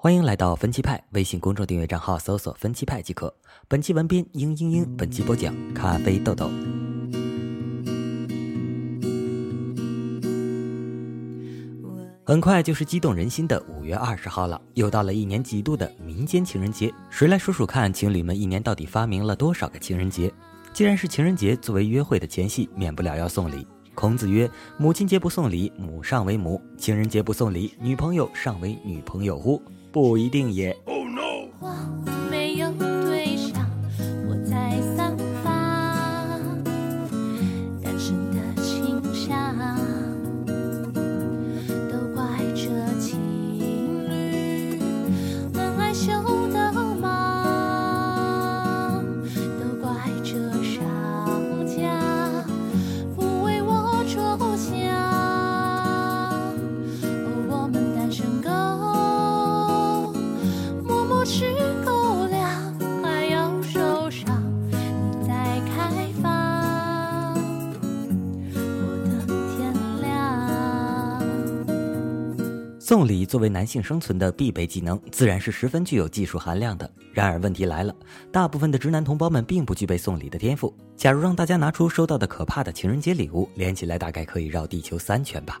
欢迎来到分期派微信公众订阅账号，搜索“分期派”即可。本期文编嘤嘤嘤，本期播讲咖啡豆豆。很快就是激动人心的五月二十号了，又到了一年几度的民间情人节。谁来数数看，情侣们一年到底发明了多少个情人节？既然是情人节，作为约会的前夕，免不了要送礼。孔子曰：“母亲节不送礼，母上为母；情人节不送礼，女朋友上为女朋友乎？”不一定也。送礼作为男性生存的必备技能，自然是十分具有技术含量的。然而问题来了，大部分的直男同胞们并不具备送礼的天赋。假如让大家拿出收到的可怕的情人节礼物，连起来大概可以绕地球三圈吧。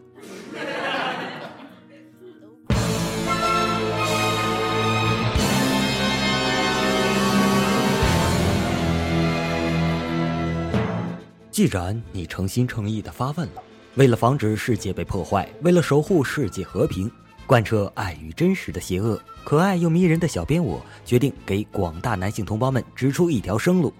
既然你诚心诚意的发问了。为了防止世界被破坏，为了守护世界和平，贯彻爱与真实的邪恶，可爱又迷人的小编我决定给广大男性同胞们指出一条生路。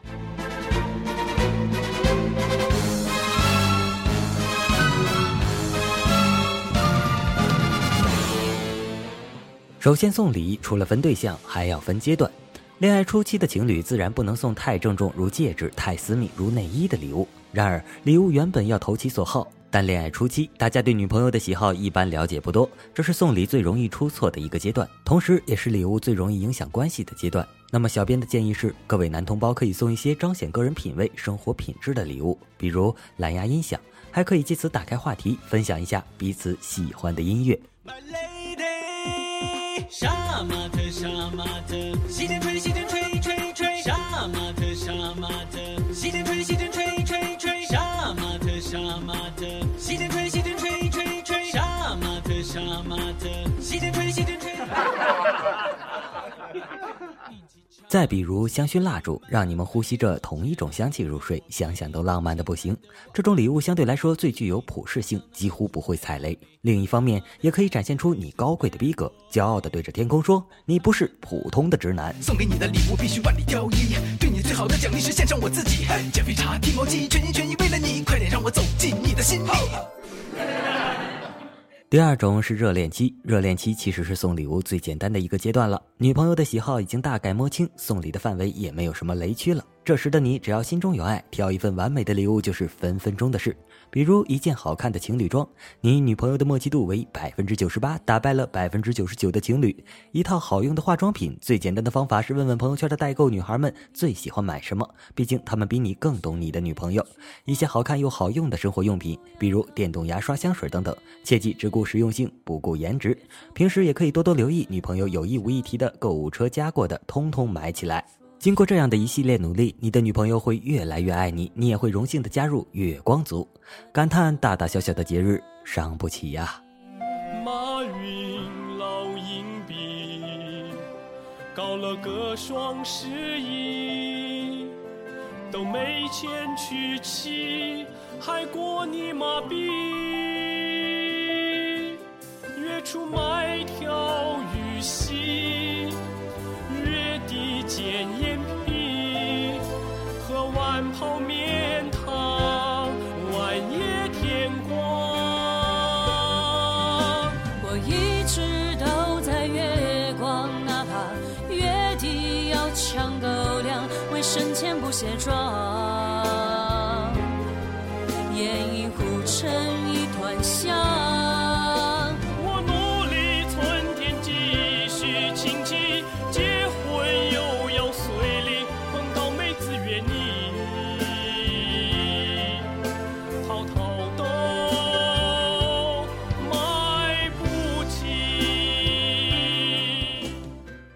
首先送礼，除了分对象，还要分阶段。恋爱初期的情侣自然不能送太郑重如戒指、太私密如内衣的礼物。然而，礼物原本要投其所好。但恋爱初期，大家对女朋友的喜好一般了解不多，这是送礼最容易出错的一个阶段，同时也是礼物最容易影响关系的阶段。那么，小编的建议是，各位男同胞可以送一些彰显个人品味、生活品质的礼物，比如蓝牙音响，还可以借此打开话题，分享一下彼此喜欢的音乐。再比如香薰蜡烛，让你们呼吸着同一种香气入睡，想想都浪漫的不行。这种礼物相对来说最具有普适性，几乎不会踩雷。另一方面，也可以展现出你高贵的逼格，骄傲的对着天空说：“你不是普通的直男。”送给你的礼物必须万里挑一，对你最好的奖励是献上我自己。减肥茶、剃毛机，全心全意为了你，快点让我走进你的心里。第二种是热恋期，热恋期其实是送礼物最简单的一个阶段了。女朋友的喜好已经大概摸清，送礼的范围也没有什么雷区了。这时的你，只要心中有爱，挑一份完美的礼物就是分分钟的事。比如一件好看的情侣装，你女朋友的默契度为百分之九十八，打败了百分之九十九的情侣；一套好用的化妆品，最简单的方法是问问朋友圈的代购女孩们最喜欢买什么，毕竟她们比你更懂你的女朋友。一些好看又好用的生活用品，比如电动牙刷、香水等等，切记只顾实用性，不顾颜值。平时也可以多多留意女朋友有意无意提的购物车加过的，通通买起来。经过这样的一系列努力，你的女朋友会越来越爱你，你也会荣幸的加入月光族。感叹大大小小的节日伤不起呀。马云老鹰币，搞了个双十一，都没钱去骑，还过你妈逼。月底要抢够粮，为生前不卸妆，烟雨糊成一团香。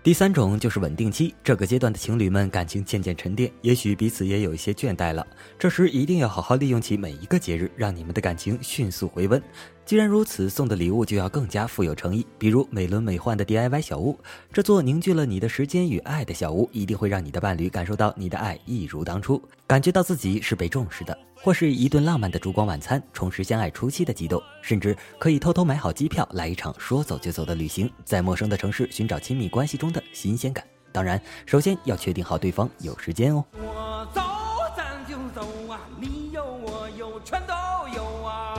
第三种就是稳定期，这个阶段的情侣们感情渐渐沉淀，也许彼此也有一些倦怠了。这时一定要好好利用起每一个节日，让你们的感情迅速回温。既然如此，送的礼物就要更加富有诚意，比如美轮美奂的 DIY 小屋。这座凝聚了你的时间与爱的小屋，一定会让你的伴侣感受到你的爱一如当初，感觉到自己是被重视的。或是一顿浪漫的烛光晚餐，重拾相爱初期的激动，甚至可以偷偷买好机票，来一场说走就走的旅行，在陌生的城市寻找亲密关系中的新鲜感。当然，首先要确定好对方有时间哦。我走咱就走啊，你有我有全都有啊。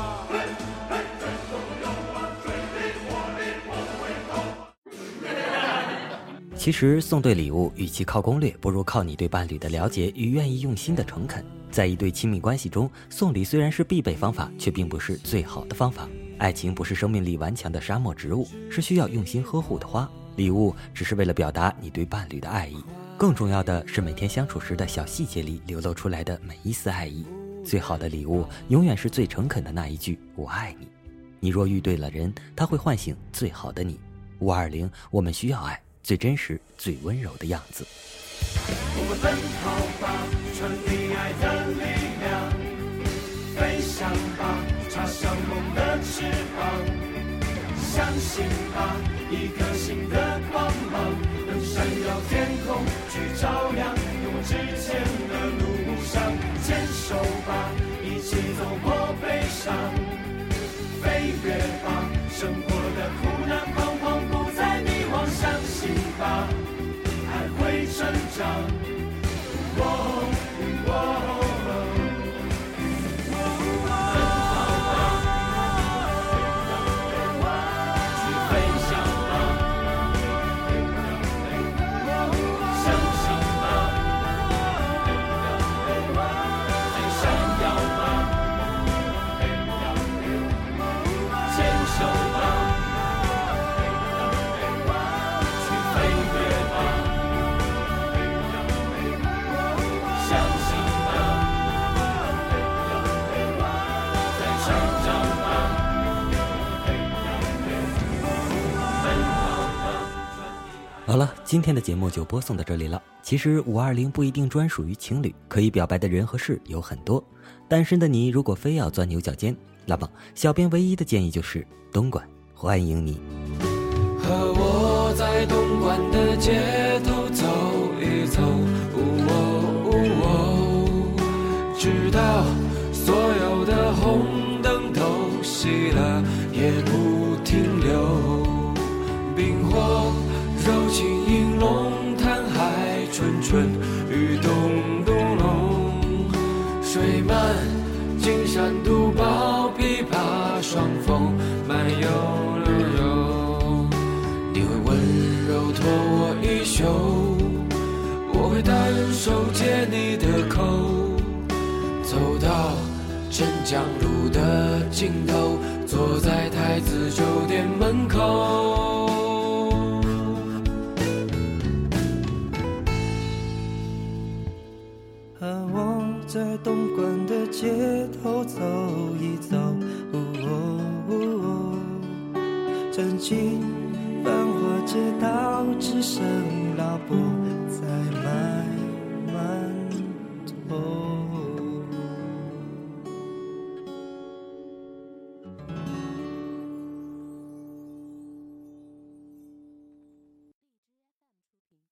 其实送对礼物，与其靠攻略，不如靠你对伴侣的了解与愿意用心的诚恳。在一对亲密关系中，送礼虽然是必备方法，却并不是最好的方法。爱情不是生命力顽强的沙漠植物，是需要用心呵护的花。礼物只是为了表达你对伴侣的爱意，更重要的是每天相处时的小细节里流露出来的每一丝爱意。最好的礼物，永远是最诚恳的那一句“我爱你”。你若遇对了人，他会唤醒最好的你。五二零，我们需要爱，最真实、最温柔的样子。我们奔跑吧，传递爱的力量，飞翔吧，插上梦的翅膀，相信吧，一颗心的光芒能闪耀天空，去照亮勇往直前的路上，牵手会好了，今天的节目就播送到这里了。其实五二零不一定专属于情侣，可以表白的人和事有很多。单身的你如果非要钻牛角尖，那么小编唯一的建议就是东莞欢迎你。和我在东莞的街头走一走，哦哦哦直到所有的红我衣袖，我会单手接你的口，走到镇江路的尽头，坐在太子酒店门口。和我在东莞的街头走一走，曾经繁华街道只剩 trouble.